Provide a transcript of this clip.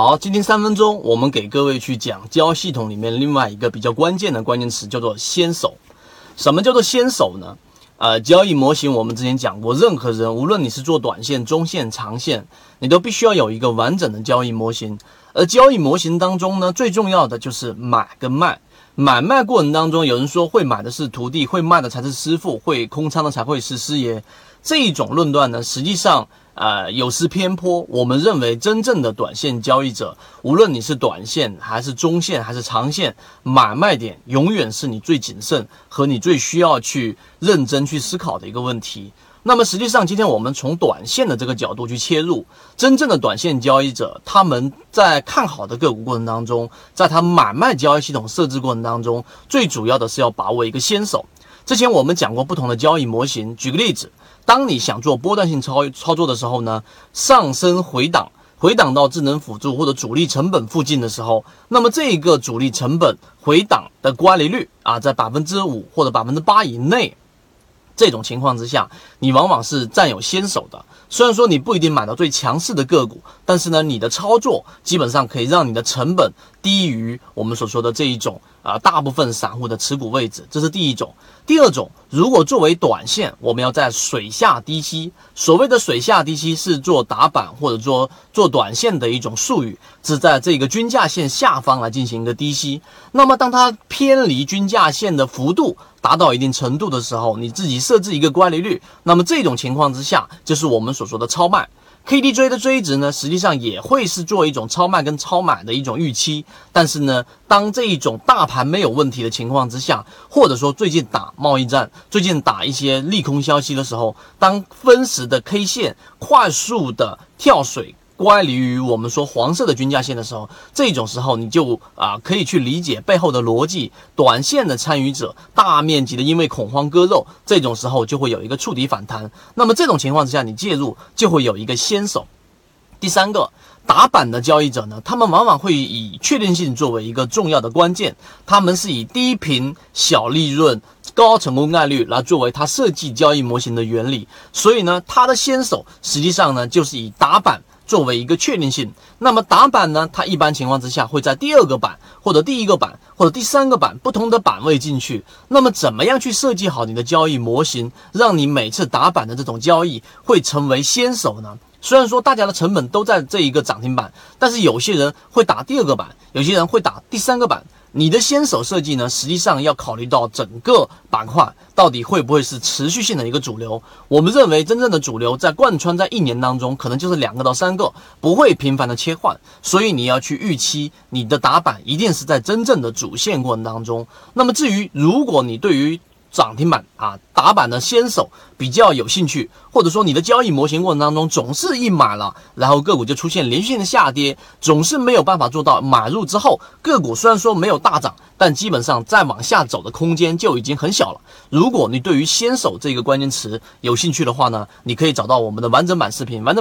好，今天三分钟，我们给各位去讲交易系统里面另外一个比较关键的关键词，叫做先手。什么叫做先手呢？呃，交易模型我们之前讲过，任何人无论你是做短线、中线、长线，你都必须要有一个完整的交易模型。而交易模型当中呢，最重要的就是买跟卖。买卖过程当中，有人说会买的是徒弟，会卖的才是师傅，会空仓的才会是师爷。这一种论断呢，实际上。呃，有失偏颇。我们认为，真正的短线交易者，无论你是短线还是中线还是长线，买卖点永远是你最谨慎和你最需要去认真去思考的一个问题。那么，实际上，今天我们从短线的这个角度去切入，真正的短线交易者，他们在看好的个股过程当中，在他买卖交易系统设置过程当中，最主要的是要把握一个先手。之前我们讲过不同的交易模型，举个例子，当你想做波段性操操作的时候呢，上升回档，回档到智能辅助或者主力成本附近的时候，那么这个主力成本回档的乖离率啊，在百分之五或者百分之八以内，这种情况之下，你往往是占有先手的。虽然说你不一定买到最强势的个股，但是呢，你的操作基本上可以让你的成本低于我们所说的这一种。啊，大部分散户的持股位置，这是第一种。第二种，如果作为短线，我们要在水下低吸。所谓的水下低吸，是做打板或者说做短线的一种术语，是在这个均价线下方来进行一个低吸。那么，当它偏离均价线的幅度达到一定程度的时候，你自己设置一个乖离率，那么这种情况之下，就是我们所说的超卖。KDJ 的追值呢，实际上也会是做一种超卖跟超买的一种预期。但是呢，当这一种大盘没有问题的情况之下，或者说最近打贸易战、最近打一些利空消息的时候，当分时的 K 线快速的跳水。乖离于我们说黄色的均价线的时候，这种时候你就啊可以去理解背后的逻辑。短线的参与者大面积的因为恐慌割肉，这种时候就会有一个触底反弹。那么这种情况之下，你介入就会有一个先手。第三个打板的交易者呢，他们往往会以确定性作为一个重要的关键，他们是以低频小利润、高成功概率来作为他设计交易模型的原理。所以呢，他的先手实际上呢就是以打板。作为一个确定性，那么打板呢？它一般情况之下会在第二个板或者第一个板或者第三个板不同的板位进去。那么怎么样去设计好你的交易模型，让你每次打板的这种交易会成为先手呢？虽然说大家的成本都在这一个涨停板，但是有些人会打第二个板，有些人会打第三个板。你的先手设计呢，实际上要考虑到整个板块到底会不会是持续性的一个主流。我们认为，真正的主流在贯穿在一年当中，可能就是两个到三个，不会频繁的切换。所以你要去预期你的打板一定是在真正的主线过程当中。那么至于如果你对于涨停板啊，打板的先手比较有兴趣，或者说你的交易模型过程当中总是一买了，然后个股就出现连续性的下跌，总是没有办法做到买入之后个股虽然说没有大涨，但基本上再往下走的空间就已经很小了。如果你对于先手这个关键词有兴趣的话呢，你可以找到我们的完整版视频，完整。